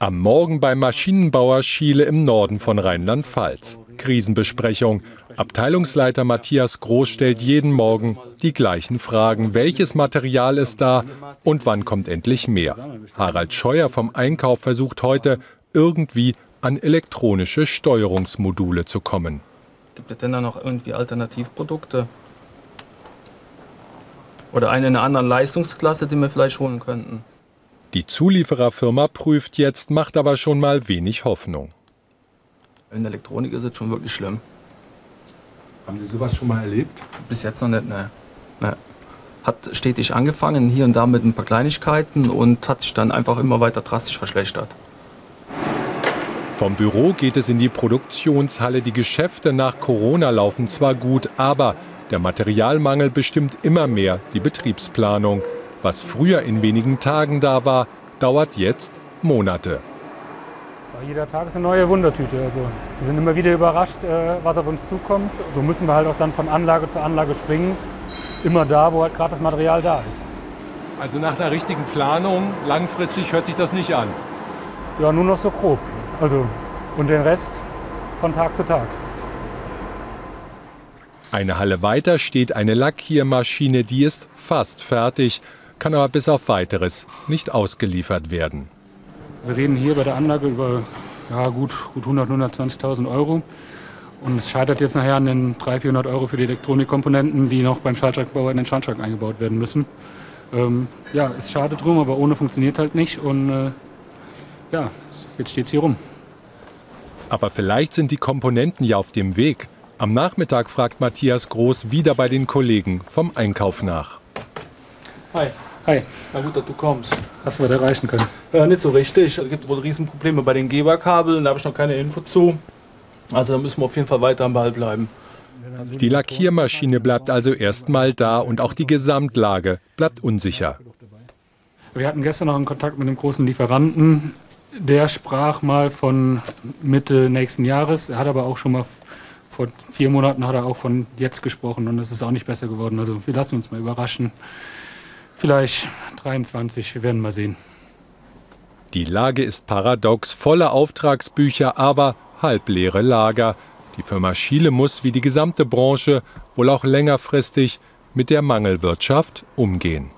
Am Morgen beim Maschinenbauer Schiele im Norden von Rheinland-Pfalz. Krisenbesprechung. Abteilungsleiter Matthias Groß stellt jeden Morgen die gleichen Fragen. Welches Material ist da und wann kommt endlich mehr? Harald Scheuer vom Einkauf versucht heute irgendwie an elektronische Steuerungsmodule zu kommen. Gibt es denn da noch irgendwie Alternativprodukte? Oder eine in einer anderen Leistungsklasse, die wir vielleicht holen könnten? Die Zuliefererfirma prüft jetzt, macht aber schon mal wenig Hoffnung. In der Elektronik ist es schon wirklich schlimm. Haben Sie sowas schon mal erlebt? Bis jetzt noch nicht, ne. ne. Hat stetig angefangen, hier und da mit ein paar Kleinigkeiten und hat sich dann einfach immer weiter drastisch verschlechtert. Vom Büro geht es in die Produktionshalle. Die Geschäfte nach Corona laufen zwar gut, aber der Materialmangel bestimmt immer mehr die Betriebsplanung. Was früher in wenigen Tagen da war, dauert jetzt Monate. Jeder Tag ist eine neue Wundertüte. Also wir sind immer wieder überrascht, äh, was auf uns zukommt. So müssen wir halt auch dann von Anlage zu Anlage springen. Immer da, wo halt gerade das Material da ist. Also nach einer richtigen Planung, langfristig hört sich das nicht an. Ja, nur noch so grob. Also und den Rest von Tag zu Tag. Eine Halle weiter steht eine Lackiermaschine, die ist fast fertig, kann aber bis auf weiteres nicht ausgeliefert werden. Wir reden hier bei der Anlage über ja, gut, gut 100, 120.000 Euro. Und es scheitert jetzt nachher an den 300, 400 Euro für die Elektronikkomponenten, die noch beim Schaltschrankbauer in den Schaltschrank eingebaut werden müssen. Ähm, ja, es schade drum, aber ohne funktioniert halt nicht. Und äh, ja, jetzt steht es hier rum. Aber vielleicht sind die Komponenten ja auf dem Weg. Am Nachmittag fragt Matthias Groß wieder bei den Kollegen vom Einkauf nach. Hi. Hi. Na gut, dass du kommst. Hast du was erreichen können? Äh, nicht so richtig. Es gibt wohl Riesenprobleme bei den Geberkabeln, da habe ich noch keine Info zu. Also da müssen wir auf jeden Fall weiter am Ball bleiben. Die Lackiermaschine bleibt also erstmal da und auch die Gesamtlage bleibt unsicher. Wir hatten gestern noch einen Kontakt mit einem großen Lieferanten. Der sprach mal von Mitte nächsten Jahres. Er hat aber auch schon mal vor vier Monaten hat er auch von jetzt gesprochen und es ist auch nicht besser geworden. Also wir lassen uns mal überraschen. Vielleicht 23, wir werden mal sehen. Die Lage ist paradox, volle Auftragsbücher, aber halbleere Lager. Die Firma Schiele muss wie die gesamte Branche wohl auch längerfristig mit der Mangelwirtschaft umgehen.